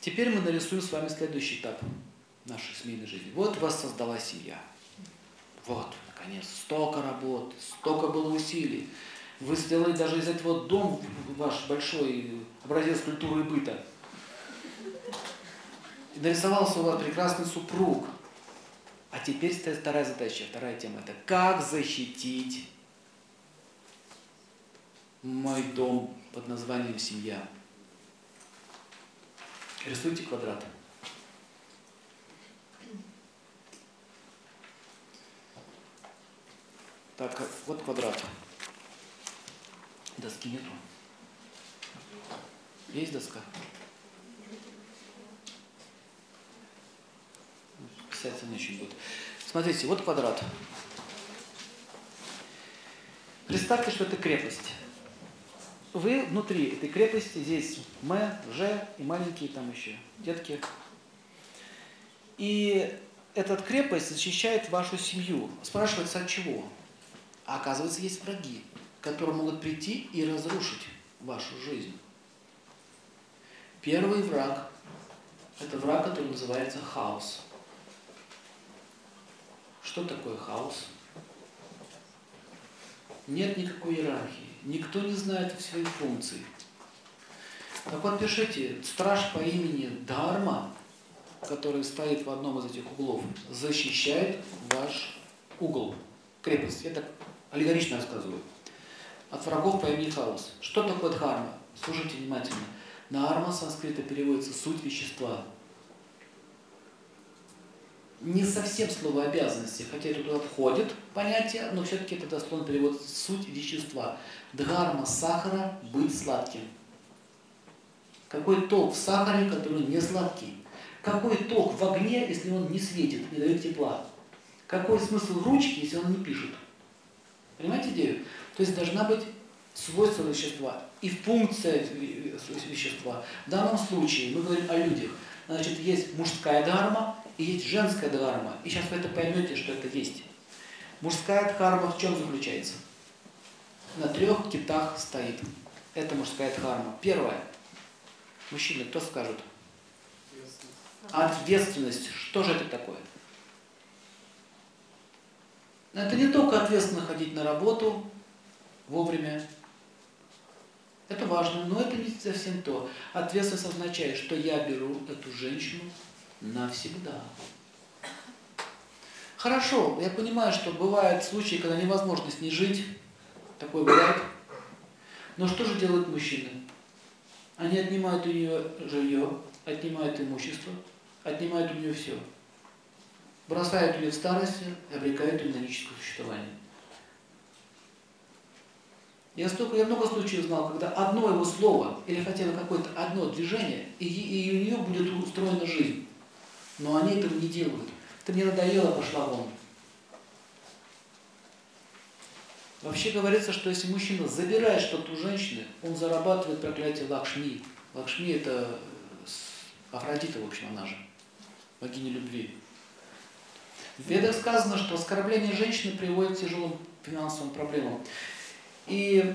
Теперь мы нарисуем с вами следующий этап нашей семейной жизни. Вот у вас создалась семья. Вот, наконец, столько работы, столько было усилий. Вы сделали даже из этого дом ваш большой образец культуры и быта. И нарисовался у вас прекрасный супруг. А теперь стоит вторая задача, вторая тема. Это как защитить мой дом под названием семья. Рисуйте квадрат. Так, вот квадрат. Доски нету. Есть доска? Писаться не очень будет. Смотрите, вот квадрат. Представьте, что это крепость. Вы внутри этой крепости, здесь М, Ж и маленькие там еще детки. И эта крепость защищает вашу семью. Спрашивается, от чего? А оказывается, есть враги которые могут прийти и разрушить вашу жизнь. Первый враг – это враг, который называется хаос. Что такое хаос? Нет никакой иерархии. Никто не знает своих функций. Так вот, пишите, страж по имени Дарма, который стоит в одном из этих углов, защищает ваш угол, крепость. Я так аллегорично рассказываю от врагов по имени хаос. Что такое дхарма? Слушайте внимательно. Дхарма санскрита переводится суть вещества. Не совсем слово обязанности, хотя это туда входит понятие, но все-таки это дословно перевод суть вещества. Дхарма сахара быть сладким. Какой толк в сахаре, который не сладкий? Какой толк в огне, если он не светит, не дает тепла? Какой смысл ручки, если он не пишет? Понимаете идею? То есть должна быть свойство вещества и функция вещества. В данном случае мы говорим о людях. Значит, есть мужская дхарма и есть женская дхарма. И сейчас вы это поймете, что это есть. Мужская дхарма в чем заключается? На трех китах стоит. Это мужская дхарма. Первое. Мужчины, кто скажет? Ответственность. Что же это такое? Это не только ответственно ходить на работу, вовремя. Это важно, но это не совсем то. Ответственность означает, что я беру эту женщину навсегда. Хорошо, я понимаю, что бывают случаи, когда невозможно с ней жить. Такое бывает. Но что же делают мужчины? Они отнимают у нее жилье, отнимают имущество, отнимают у нее все. Бросают ее в старости обрекают ее на лирическое существование. Я, столько, я много случаев знал, когда одно его слово или хотя бы какое-то одно движение, и, и у нее будет устроена жизнь. Но они этого не делают. Ты мне надоело, пошла вон. Вообще говорится, что если мужчина забирает что-то у женщины, он зарабатывает проклятие Лакшми. Лакшми это Афродита, в общем, она же, богиня любви. В Ведах сказано, что оскорбление женщины приводит к тяжелым финансовым проблемам. И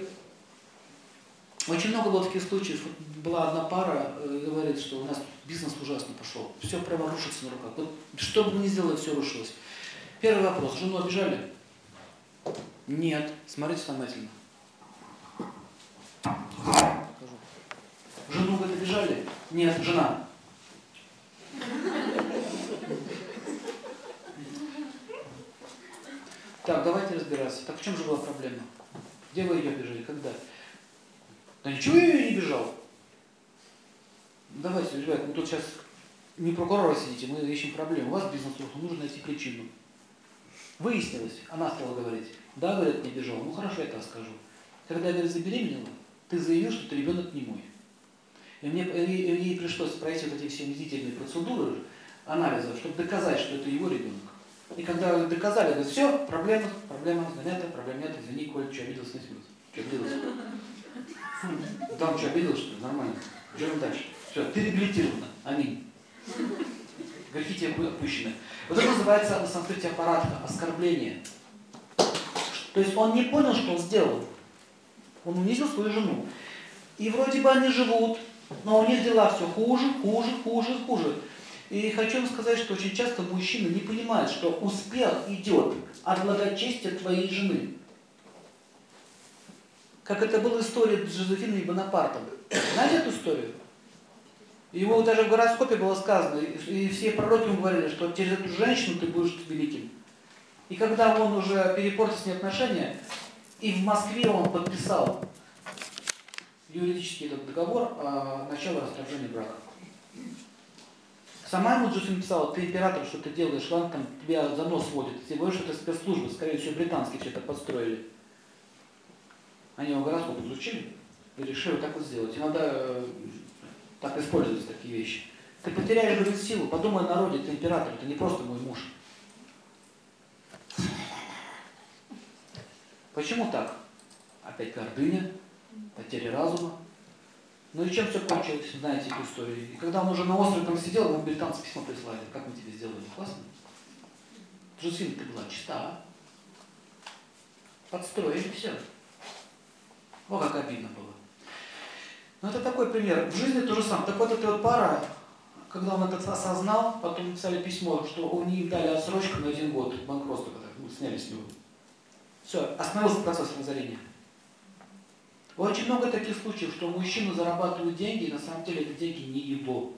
очень много было таких случаев. Была одна пара, э, говорит, что у нас бизнес ужасно пошел. Все прямо рушится на руках. Вот что бы ни сделали, все рушилось. Первый вопрос. Жену обижали? Нет. Смотрите внимательно. Покажу. Жену вы обижали? Нет. Жена. Так, давайте разбираться. Так в чем же была проблема? Где вы ее бежали? Когда? Да ничего я ее не бежал. Давайте, ребят, мы тут сейчас не прокурора сидите, мы ищем проблему. У вас бизнес нужно найти причину. Выяснилось, она стала говорить, да, говорят, не бежал. Ну хорошо, я так скажу. Когда говорит, забеременела, ты заявил, что ты ребенок не мой. И мне и ей пришлось пройти вот эти все медительные процедуры, анализа, чтобы доказать, что это его ребенок. И когда доказали, говорят, все, проблема, проблема занята, проблема нет, извини, Коль, что обиделся, не смеется. Что обиделся? Там что, обиделся, что ли? Нормально. Идем дальше. Все, ты реабилитирована. Аминь. Грехи тебе опущены. Вот это называется на санскрите аппаратка, оскорбление. То есть он не понял, что он сделал. Он унизил свою жену. И вроде бы они живут, Но у них дела все хуже, хуже, хуже, хуже. И хочу вам сказать, что очень часто мужчины не понимают, что успех идет от благочестия твоей жены. Как это была история с Жозефиной и Бонапартом. Знаете эту историю? Ему даже в гороскопе было сказано, и все пророки ему говорили, что через эту женщину ты будешь великим. И когда он уже перепортил с ней отношения, и в Москве он подписал юридический этот договор о начале расторжения брака. Сама ему Джуфин писала, ты император, что ты делаешь, ладно, там тебя за нос водит, ты боишься, что это спецслужбы, скорее всего, британские это подстроили. Они его гороскоп изучили и решили так вот сделать. Иногда э, так используются такие вещи. Ты потеряешь, говорит, силу, подумай о народе, ты император, это не просто мой муж. Почему так? Опять гордыня, потеря разума. Ну и чем все кончилось, знаете эту историю. И когда он уже на острове там сидел, ему британцы письмо прислали, как мы тебе сделали, классно? Джусин, ты была чиста, подстроили все. О, как обидно было. Ну это такой пример. В жизни то же самое. Так вот эта вот пара, когда он это осознал, потом написали письмо, что у них дали отсрочку на один год банкротства, когда мы сняли с него. Все, остановился процесс разорения. Очень много таких случаев, что мужчина зарабатывает деньги, и на самом деле это деньги не его,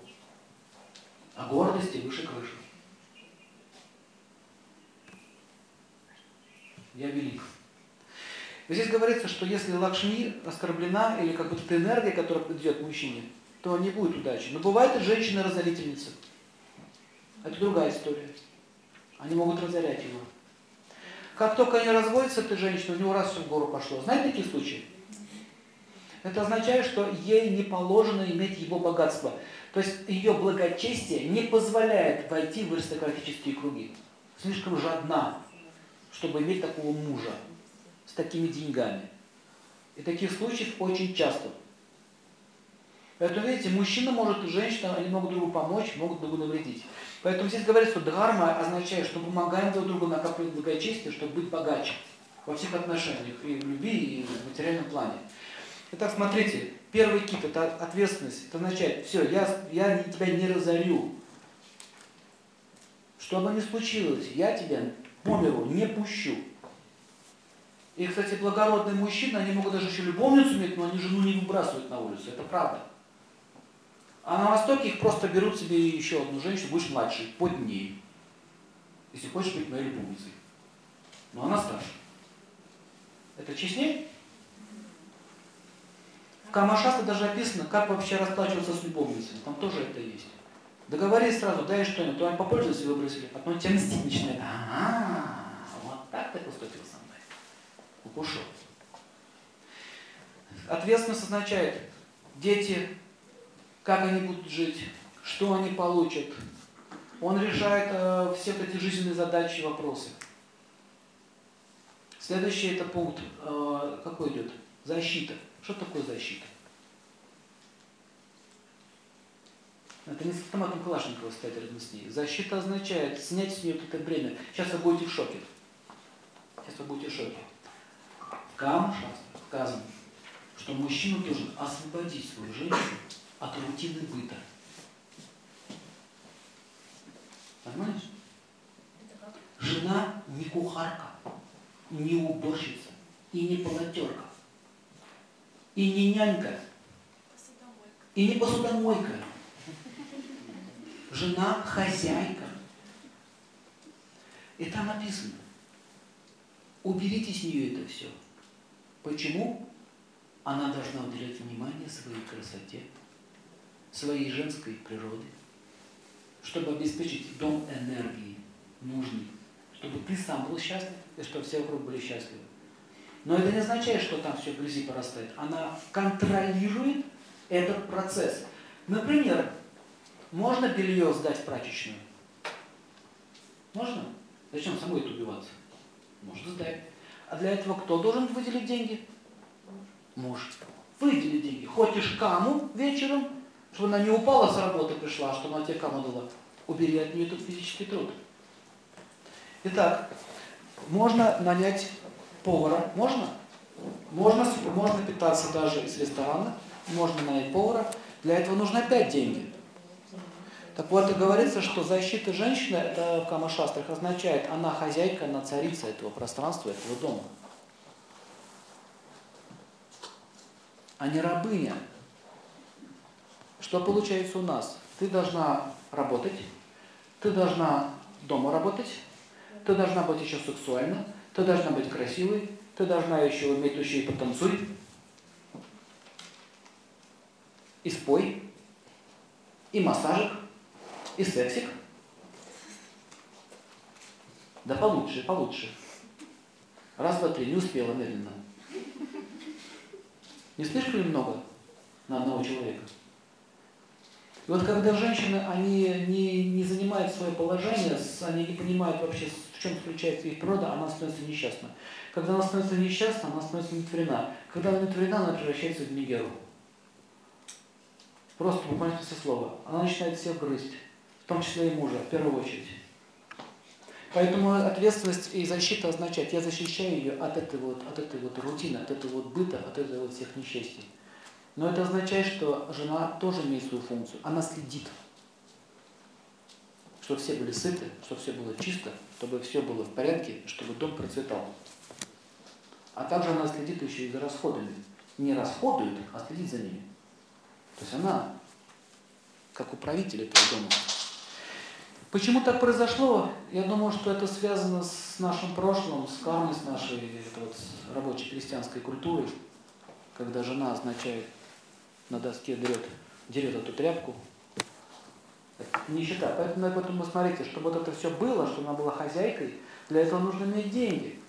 а гордости выше крыши. Я велик. Здесь говорится, что если Лакшми оскорблена, или как эта энергия, которая идет мужчине, то не будет удачи. Но бывают и женщины-разорительницы. Это другая история. Они могут разорять его. Как только они разводятся, эта женщина, у него раз все в гору пошло. Знаете такие случаи? Это означает, что ей не положено иметь его богатство. То есть ее благочестие не позволяет войти в аристократические круги. Слишком жадна, чтобы иметь такого мужа с такими деньгами. И таких случаев очень часто. Поэтому, видите, мужчина может женщина, они могут другу помочь, могут другу навредить. Поэтому здесь говорится, что дхарма означает, что помогаем друг другу накапливать благочестие, чтобы быть богаче во всех отношениях, и в любви, и в материальном плане. Итак, смотрите, первый кит – это ответственность. Это означает, все, я, я тебя не разорю. Что бы ни случилось, я тебя по миру не пущу. И, кстати, благородные мужчины, они могут даже еще любовницу иметь, но они жену не выбрасывают на улицу. Это правда. А на Востоке их просто берут себе еще одну женщину, будешь младшей, под ней. Если хочешь быть моей любовницей. Но она старше. Это честнее? В Камашаста даже описано, как вообще расплачиваться с любовницей. Там тоже это есть. Договорись сразу, дай что-нибудь, то они попользовались и выбросили, потом тебя мстить начинает. Ага, вот так ты поступил со. Ушел. Ответственность означает, дети, как они будут жить, что они получат. Он решает э, все эти жизненные задачи и вопросы. Следующий это пункт, э, какой идет? Защита. Что такое защита? Это не с автоматом Калашникова стоять рядом с ней. Защита означает снять с нее это бремя. Сейчас вы будете в шоке. Сейчас вы будете в шоке. Камашастре сказано, что мужчина должен освободить свою женщину от рутины быта. Понимаешь? Жена не кухарка, не уборщица и не полотерка и не нянька, и не посудомойка. Жена хозяйка. И там написано, уберите с нее это все. Почему? Она должна уделять внимание своей красоте, своей женской природе, чтобы обеспечить дом энергии нужный, чтобы ты сам был счастлив, и чтобы все вокруг были счастливы. Но это не означает, что там все грязи порастает. Она контролирует этот процесс. Например, можно белье сдать в прачечную? Можно? Зачем самой это убиваться? Можно сдать. А для этого кто должен выделить деньги? Муж. Выдели деньги. Хочешь каму вечером, чтобы она не упала с работы пришла, а чтобы она тебе каму дала. Убери от нее этот физический труд. Итак, можно нанять повара можно? Можно, можно питаться даже из ресторана, можно нанять повара, Для этого нужно опять деньги. Так вот, и говорится, что защита женщины, это в Камашастрах означает, она хозяйка, она царица этого пространства, этого дома. А не рабыня. Что получается у нас? Ты должна работать, ты должна дома работать, ты должна быть еще сексуальна, ты должна быть красивой, ты должна еще уметь еще и потанцуй, и спой, и массажик, и сексик. Да получше, получше. Раз, два, три, не успела медленно. Не слишком ли много на одного человека? И вот когда женщины, они не, не занимают свое положение, они не понимают вообще, в чем заключается их природа, она становится несчастна. Когда она становится несчастна, она становится нетворена. Когда она нетворена, она превращается в Мегеру. Просто буквально смысле слова. Она начинает всех грызть, том числе и мужа, в первую очередь. Поэтому ответственность и защита означает, я защищаю ее от этой вот, от этой вот рутины, от этого вот быта, от этой вот всех несчастий. Но это означает, что жена тоже имеет свою функцию. Она следит, чтобы все были сыты, чтобы все было чисто, чтобы все было в порядке, чтобы дом процветал. А также она следит еще и за расходами. Не расходует, а следит за ними. То есть она как управитель этого дома. Почему так произошло? Я думаю, что это связано с нашим прошлым, с кармой, с нашей вот, рабочей крестьянской культурой, когда жена означает на доске дерет, дерет эту тряпку. Это нищета. Поэтому, поэтому смотрите, чтобы вот это все было, чтобы она была хозяйкой, для этого нужно иметь деньги.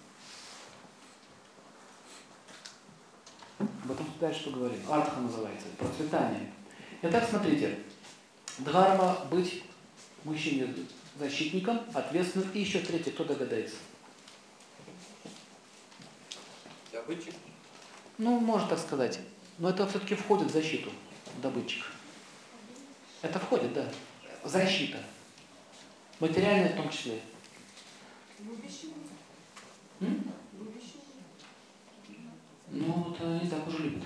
Об этом дальше поговорим. Артха называется, процветание. Итак, смотрите, дхарма быть мужчине защитником, ответственным. И еще третье, кто догадается? Добытчик? Ну, можно так сказать. Но это все-таки входит в защиту, добытчик. Это входит, да. Защита. Материальная в том числе. М? Ну, вот не так уже любят.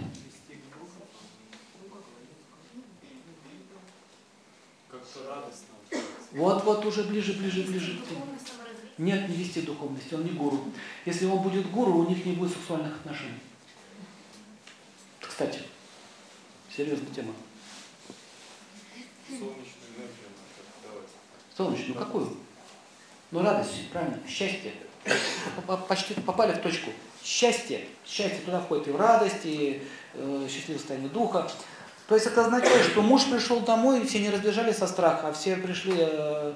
Как-то радостно. Вот, вот уже ближе, ближе, ближе. Нет, не вести духовности, он не гуру. Если он будет гуру, у них не будет сексуальных отношений. Кстати, серьезная тема. Солнечную энергию надо давать. Солнечную, какую? Ну, радость, правильно, счастье. Почти попали в точку. Счастье. Счастье туда входит и в радость, и э, счастливое состояние духа. То есть это означает, что муж пришел домой, и все не разбежали со страха, а все пришли э,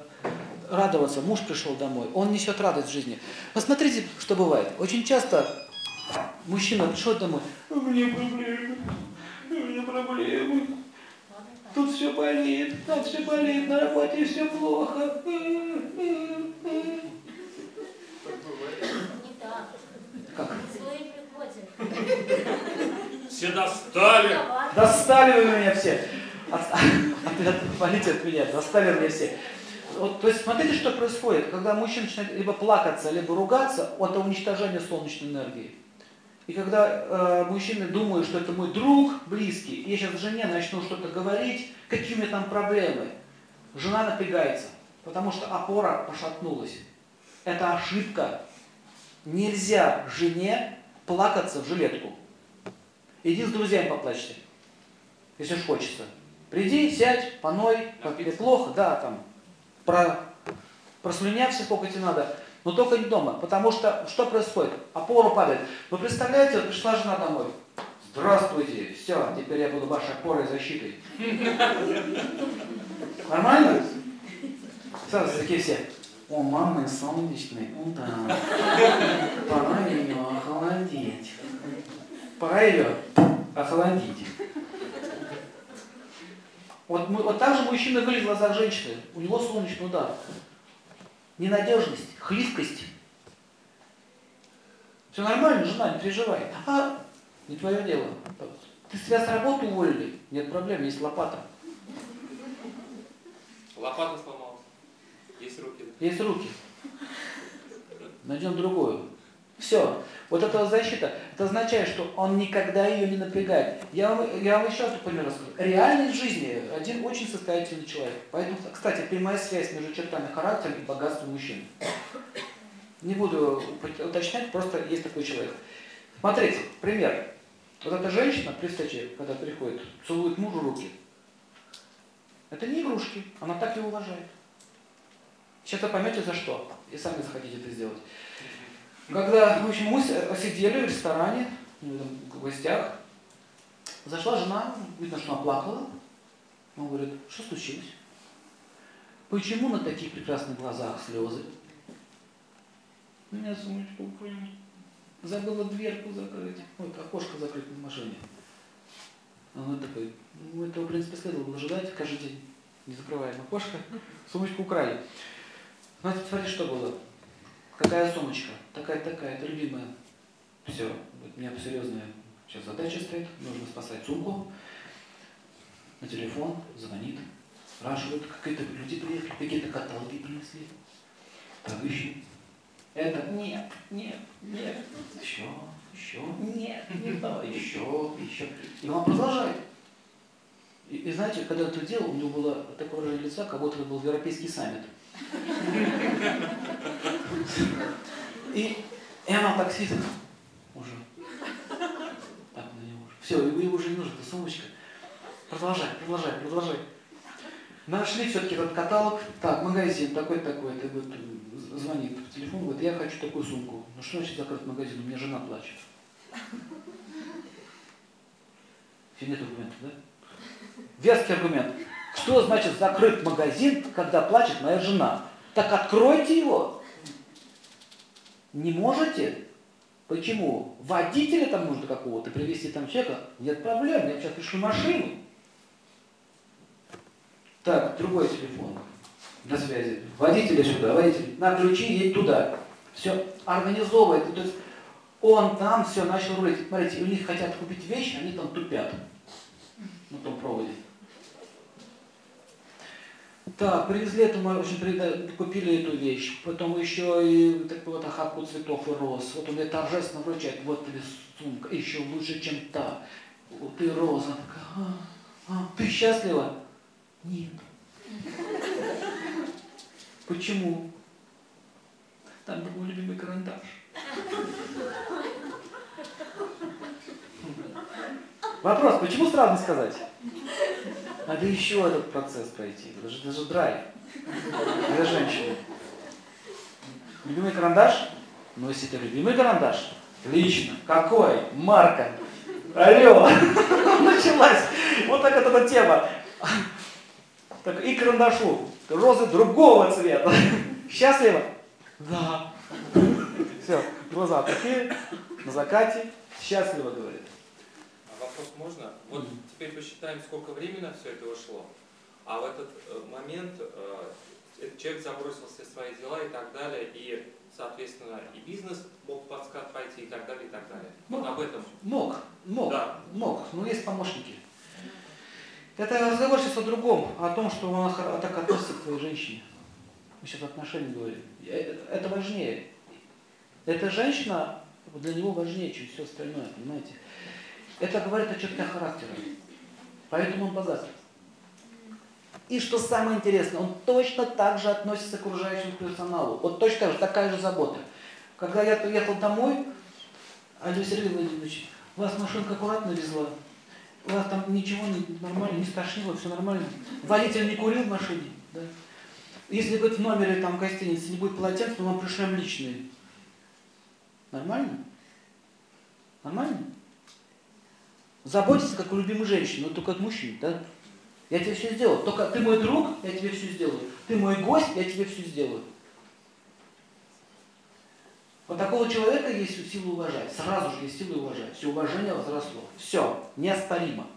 радоваться. Муж пришел домой, он несет радость в жизни. Посмотрите, что бывает. Очень часто мужчина пришел домой, у меня проблемы, у меня проблемы. Тут все болит, там все болит, на работе все плохо. Не так. Как? Все достали! Достали вы меня все. От, от, от, полиция от меня, достали меня все. Вот, то есть смотрите, что происходит, когда мужчина начинает либо плакаться, либо ругаться, это уничтожение солнечной энергии. И когда э, мужчины думают, что это мой друг близкий, и я сейчас жене начну что-то говорить, какие у меня там проблемы, жена напрягается, потому что опора пошатнулась. Это ошибка. Нельзя жене плакаться в жилетку. Иди с друзьями поплачься, если уж хочется. Приди, сядь, поной, как тебе плохо, да, там, про, прослюнявся, сколько тебе надо, но только не дома, потому что что происходит? Опора падает. Вы представляете, пришла жена домой, здравствуйте, все, теперь я буду вашей опорой и защитой. Нормально? Сразу такие все. О, мамы солнечный, ну да. Пора ее охладить. Пора ее охладить. Вот, мы, вот так же мужчина выглядит в глазах женщины. У него солнечный удар. Ненадежность, хлипкость. Все нормально, жена, не переживай. А, не твое дело. Ты себя с работы уволили? Нет проблем, есть лопата. Лопата сломалась. Есть руки. Есть руки. Найдем другую. Все. Вот эта защита, это означает, что он никогда ее не напрягает. Я вам, я вам еще раз пример расскажу. Реальной жизни один очень состоятельный человек. Поэтому, кстати, прямая связь между чертами характера и богатством мужчины. Не буду уточнять, просто есть такой человек. Смотрите, пример. Вот эта женщина при встрече, когда приходит, целует мужу руки. Это не игрушки, она так его уважает. Сейчас вы поймете за что, и сами захотите это сделать. Когда, в общем, мы сидели в ресторане, в гостях, зашла жена, видно, что она плакала. Он говорит, что случилось? Почему на таких прекрасных глазах слезы? У меня сумочка упала. Забыла дверку закрыть. Ой, окошко закрыть в машине. Он такой, ну этого, в принципе, следовало было ожидать каждый день. Не закрываем окошко. Сумочку украли. Знаете, смотрите, что было. Какая сумочка? Такая-такая, это любимая. Все, у меня серьезная сейчас задача стоит. Нужно спасать сумку. На телефон звонит. Спрашивают, какие-то люди приехали, какие-то каталоги принесли. Так, ищем. Это нет, нет, нет. Еще, еще. Нет, не то. Еще, еще. И он продолжает. И, и знаете, когда он это делал, у него было такое выражение лица, как будто это был европейский саммит. И, и она так сидит уже. Так на него уже. Все, ему уже не нужна сумочка. Продолжай, продолжай, продолжай. Нашли все-таки этот каталог. Так, магазин такой-такой. Это вот звонит по телефону, говорит, я хочу такую сумку. Ну что значит закрыть магазин? У меня жена плачет. Все нет аргументов, да? Веский аргумент. Что значит закрыт магазин, когда плачет моя жена? Так откройте его. Не можете? Почему? Водителя там нужно какого-то привезти там человека? Нет проблем, я сейчас пришлю машину. Так, другой телефон на связи. Водителя сюда, водитель, на ключи, едь туда. Все организовывает. То есть он там все начал рулить. Смотрите, у них хотят купить вещи, они там тупят на том проводе. Так, привезли эту, в общем, купили эту вещь, потом еще и такую вот охапку цветов и роз. Вот он мне торжественно вручает, вот тебе сумка, еще лучше, чем та. Вот и роза. А, а, ты счастлива? Нет. Почему? Там был любимый карандаш. Вопрос, почему сразу сказать? Надо еще этот процесс пройти. Это же, это же драйв. Для женщины. Любимый карандаш? Ну, если это любимый карандаш, лично. Какой? Марка. Алло. Началась. Вот так вот эта тема. Так, и карандашу. Розы другого цвета. Счастлива? Да. Все, глаза такие, на закате. Счастливо, говорит вопрос можно? Вот теперь посчитаем, сколько времени на все это ушло. А в этот э, момент э, человек забросил все свои дела и так далее, и, соответственно, и бизнес мог под скат пойти и так далее, и так далее. Мог, вот об этом. Мог, мог, да. мог, но есть помощники. Это разговор сейчас о другом, о том, что он так относится к твоей женщине. Мы сейчас отношения говорим. Это важнее. Эта женщина для него важнее, чем все остальное, понимаете? Это говорит о чертах характера. Поэтому он богат. И что самое интересное, он точно так же относится к окружающему персоналу. Вот точно так же, такая же забота. Когда я приехал домой, Алексей Сергей Владимирович, вас машинка аккуратно везла, у вас там ничего не нормально, не стошнило, все нормально. Водитель не курил в машине. Да? Если говорит, в номере там гостиницы не будет полотенца, то вам пришлем личные. Нормально? Нормально? Заботиться, как у любимой женщины, но только от мужчин, да? Я тебе все сделаю. Только ты мой друг, я тебе все сделаю. Ты мой гость, я тебе все сделаю. Вот такого человека есть силу уважать. Сразу же есть сила уважать. Все уважение возросло. Все, неоспоримо.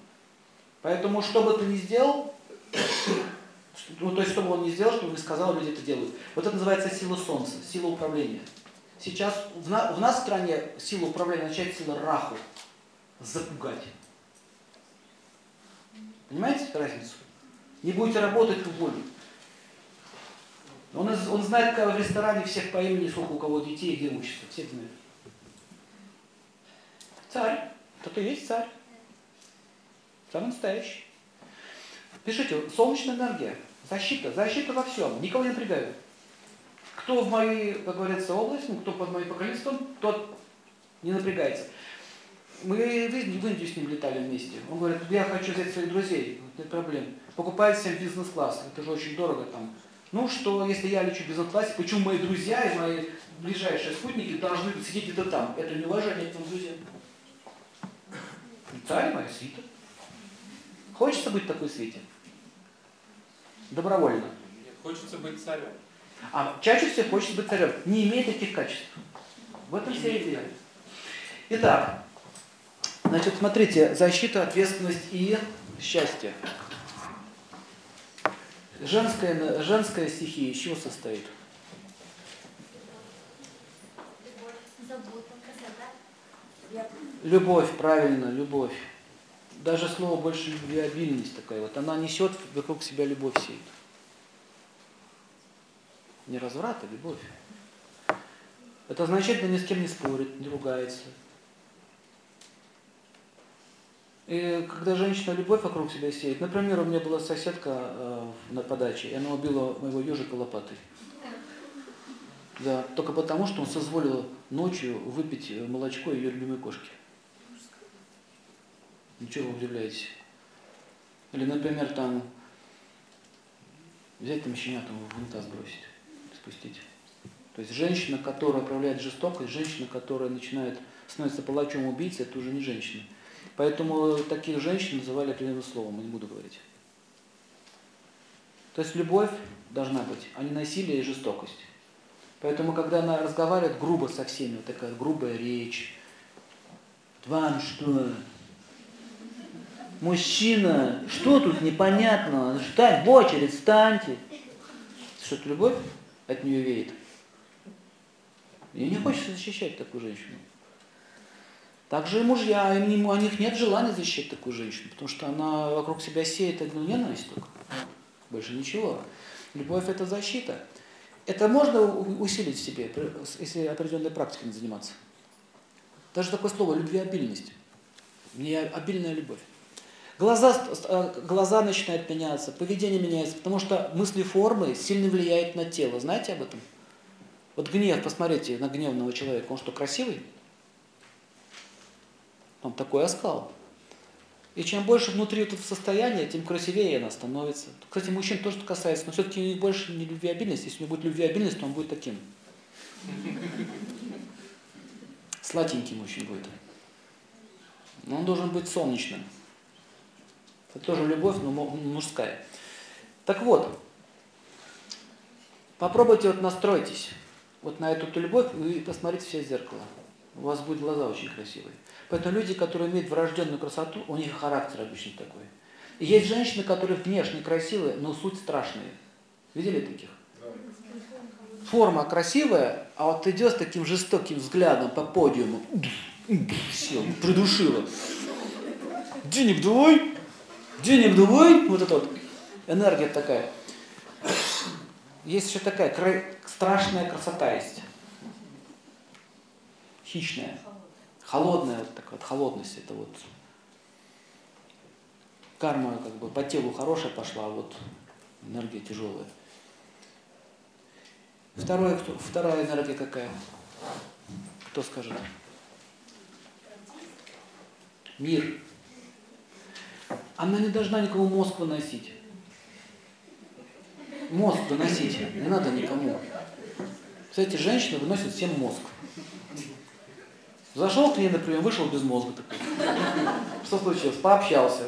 Поэтому, что бы ты ни сделал, ну, то есть, что бы он ни сделал, что бы не сказал, люди это делают. Вот это называется сила солнца, сила управления. Сейчас в, на, в нас стране сила управления начинает сила раху. Запугать. Понимаете разницу? Не будете работать, уволят. Он, он знает, как в ресторане всех по имени, сколько у кого детей, где учатся. Всех знает. Царь. Это и есть царь. Самый настоящий. Пишите, солнечная энергия, защита, защита во всем, никого не напрягаю. Кто в моей, как говорится, области, кто под моим покровительством, тот не напрягается. Мы в Индию с ним летали вместе. Он говорит, я хочу взять своих друзей, нет проблем. Покупает всем бизнес-класс, это же очень дорого там. Ну что, если я лечу в бизнес-классе, почему мои друзья и мои ближайшие спутники должны сидеть где-то там? Это неуважение к твоим друзьям. Царь моя свита. Хочется быть в такой свете? Добровольно. Нет, хочется быть царем. А чаще всего хочется быть царем. Не имеет таких качеств. В этом вся идея. Итак, значит, смотрите, защита, ответственность и счастье. Женская, женская стихия из чего состоит? Любовь, правильно, любовь. Даже слово больше любвеобильность такая вот. Она несет вокруг себя любовь сеет. Не разврат, а любовь. Это значительно ни с кем не спорит, не ругается. И когда женщина любовь вокруг себя сеет, например, у меня была соседка э, на подаче, и она убила моего ежика лопатой. Да, только потому, что он созволил ночью выпить молочко ее любимой кошки. Ничего вы удивляетесь? Или, например, там взять там щенятам в унитаз бросить, спустить. То есть женщина, которая проявляет жестокость, женщина, которая начинает становится палачом убийцы, это уже не женщина. Поэтому таких женщин называли определенным словом, не буду говорить. То есть любовь должна быть, а не насилие и жестокость. Поэтому, когда она разговаривает грубо со всеми, вот такая грубая речь, вам что, Мужчина, что тут непонятно? Встань, в очередь, встаньте. Что-то любовь от нее веет. И не хочется защищать такую женщину. Также и мужья, им, у них нет желания защищать такую женщину, потому что она вокруг себя сеет одну ненависть только. Больше ничего. Любовь – это защита. Это можно усилить в себе, если определенной практикой заниматься. Даже такое слово – любвеобильность. Не обильная любовь. Глаза, э, глаза начинают меняться, поведение меняется, потому что мысли формы сильно влияют на тело. Знаете об этом? Вот гнев, посмотрите на гневного человека, он что, красивый? Он такой оскал. И чем больше внутри этого состояния, тем красивее она становится. Кстати, мужчин тоже касается, но все-таки у них больше не любвеобильность. Если у него будет любвеобильность, то он будет таким. Сладеньким очень будет. Но он должен быть солнечным. Это тоже любовь, но мужская. Так вот, попробуйте вот настройтесь вот на эту любовь и посмотрите все зеркало. У вас будут глаза очень красивые. Поэтому люди, которые имеют врожденную красоту, у них характер обычно такой. И есть женщины, которые внешне красивые, но суть страшные. Видели таких? Форма красивая, а вот идет с таким жестоким взглядом по подиуму. Сел, придушила. Денег давай, денег давай, вот это вот энергия такая. Есть еще такая кра... страшная красота есть. Хищная. Холодная, такая вот холодность, это вот карма как бы по телу хорошая пошла, а вот энергия тяжелая. Второе, кто, вторая энергия какая? Кто скажет? Мир она не должна никому мозг выносить. Мозг выносить не надо никому. Кстати, женщина выносит всем мозг. Зашел к ней на прием, вышел без мозга такой. Что случилось? Пообщался.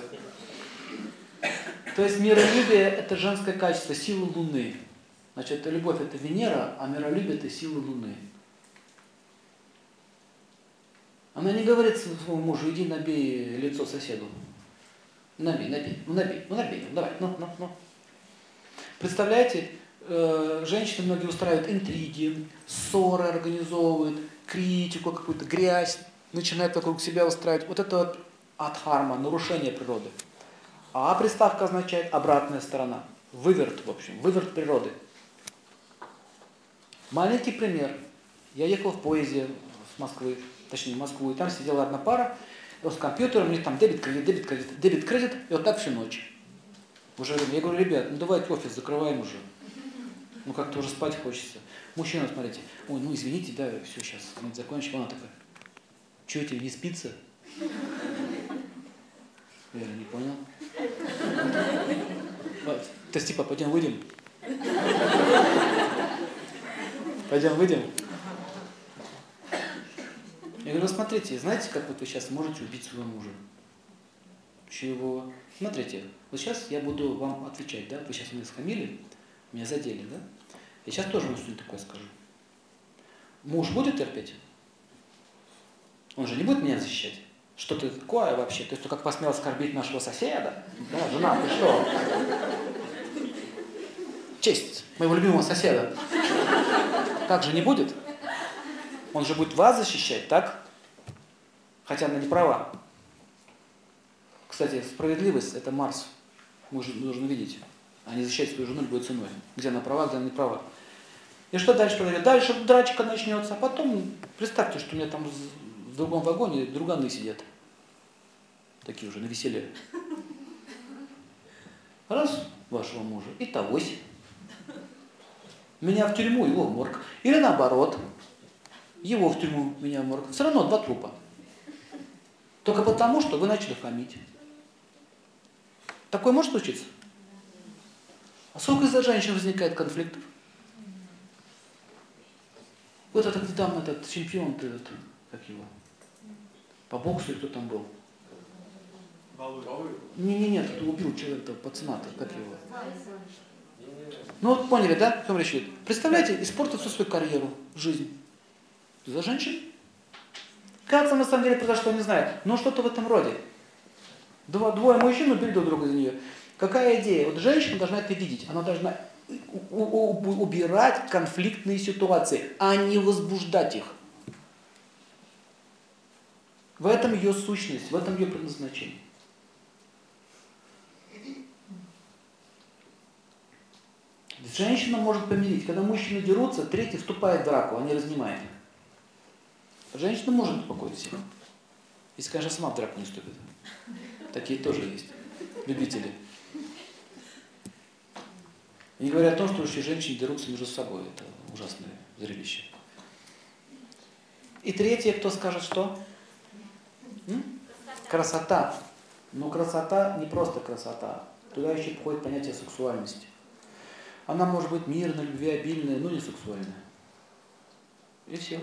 То есть миролюбие – это женское качество, сила Луны. Значит, любовь – это Венера, а миролюбие – это сила Луны. Она не говорит своему мужу, иди набей лицо соседу. Набей, набей, ну набей, ну набей, ну давай, ну, ну, ну. Представляете, э, женщины многие устраивают интриги, ссоры организовывают, критику какую-то, грязь, начинают вокруг себя устраивать. Вот это вот адхарма, нарушение природы. А приставка означает обратная сторона. Выверт, в общем, выверт природы. Маленький пример. Я ехал в поезде с Москвы точнее в Москву, и там сидела одна пара, с компьютером, у них там дебет, кредит, дебет, кредит, дебет, кредит, и вот так всю ночь. Уже, я говорю, ребят, ну давайте офис закрываем уже. Ну как-то уже спать хочется. Мужчина, смотрите, ой, ну извините, да, все, сейчас, закончим. Она такая, что тебе не спится? Я не понял. То есть, типа, пойдем выйдем. Пойдем выйдем. Я говорю, смотрите, знаете, как вот вы сейчас можете убить своего мужа? Чего? Смотрите, вот сейчас я буду вам отвечать, да? Вы сейчас меня схамили, меня задели, да? Я сейчас тоже вам что-нибудь такое скажу. Муж будет терпеть? Он же не будет меня защищать? Что ты такое вообще? То есть, как посмел оскорбить нашего соседа? Да, жена, ты что? Честь моего любимого соседа. Как же не будет? Он же будет вас защищать, так? Хотя она не права. Кстати, справедливость – это Марс. Мы же должны видеть. Не защищать свою жену любой ценой. Где она права, где она не права. И что дальше произойдет? Дальше драчка начнется. А потом, представьте, что у меня там в другом вагоне друганы сидят. Такие уже на веселе. Раз вашего мужа, и тогось. Меня в тюрьму, его в морг. Или наоборот, его в тюрьму, меня в морг. Все равно два трупа. Только потому, что вы начали хамить. Такое может случиться? А сколько из-за женщин возникает конфликтов? Вот этот недавно этот чемпион, ты этот, как его, по боксу кто там был? Не, не, нет, убил человека, пацана-то, как его? Ну вот поняли, да, о чем речь идет? Представляете, испортил всю свою карьеру, жизнь. За женщин? Как это на самом деле произошло, не знаю. Но что-то в этом роде. Двое мужчин убили друг друга за нее. Какая идея? Вот женщина должна это видеть. Она должна убирать конфликтные ситуации, а не возбуждать их. В этом ее сущность, в этом ее предназначение. Женщина может помирить. Когда мужчины дерутся, третий вступает в драку, а не разнимает их. Женщина может успокоить всех. Если, конечно, сама в драку не вступит. Такие тоже есть. Любители. Не говоря о том, что вообще женщины дерутся между собой. Это ужасное зрелище. И третье, кто скажет что? М? Красота. Но красота не просто красота. Туда еще входит понятие сексуальности. Она может быть мирная, любвеобильная, но не сексуальная. И все.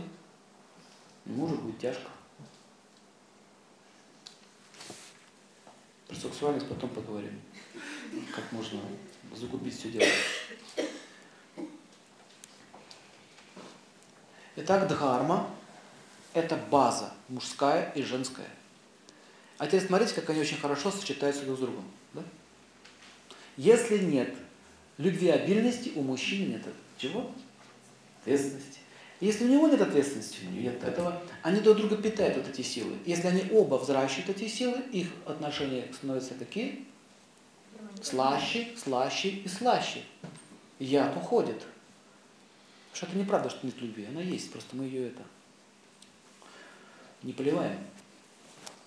Может быть тяжко. Про сексуальность потом поговорим. Как можно загубить все дело. Итак, дхарма – это база мужская и женская. А теперь смотрите, как они очень хорошо сочетаются друг с другом. Да? Если нет любвеобильности у мужчины нет чего? Ответственности. Если у него нет ответственности, у него нет этого, они друг друга питают вот эти силы. Если они оба взращивают эти силы, их отношения становятся какие? Слаще, слаще и слаще. Яд уходит. Потому что это неправда, что нет любви. Она есть, просто мы ее это не поливаем.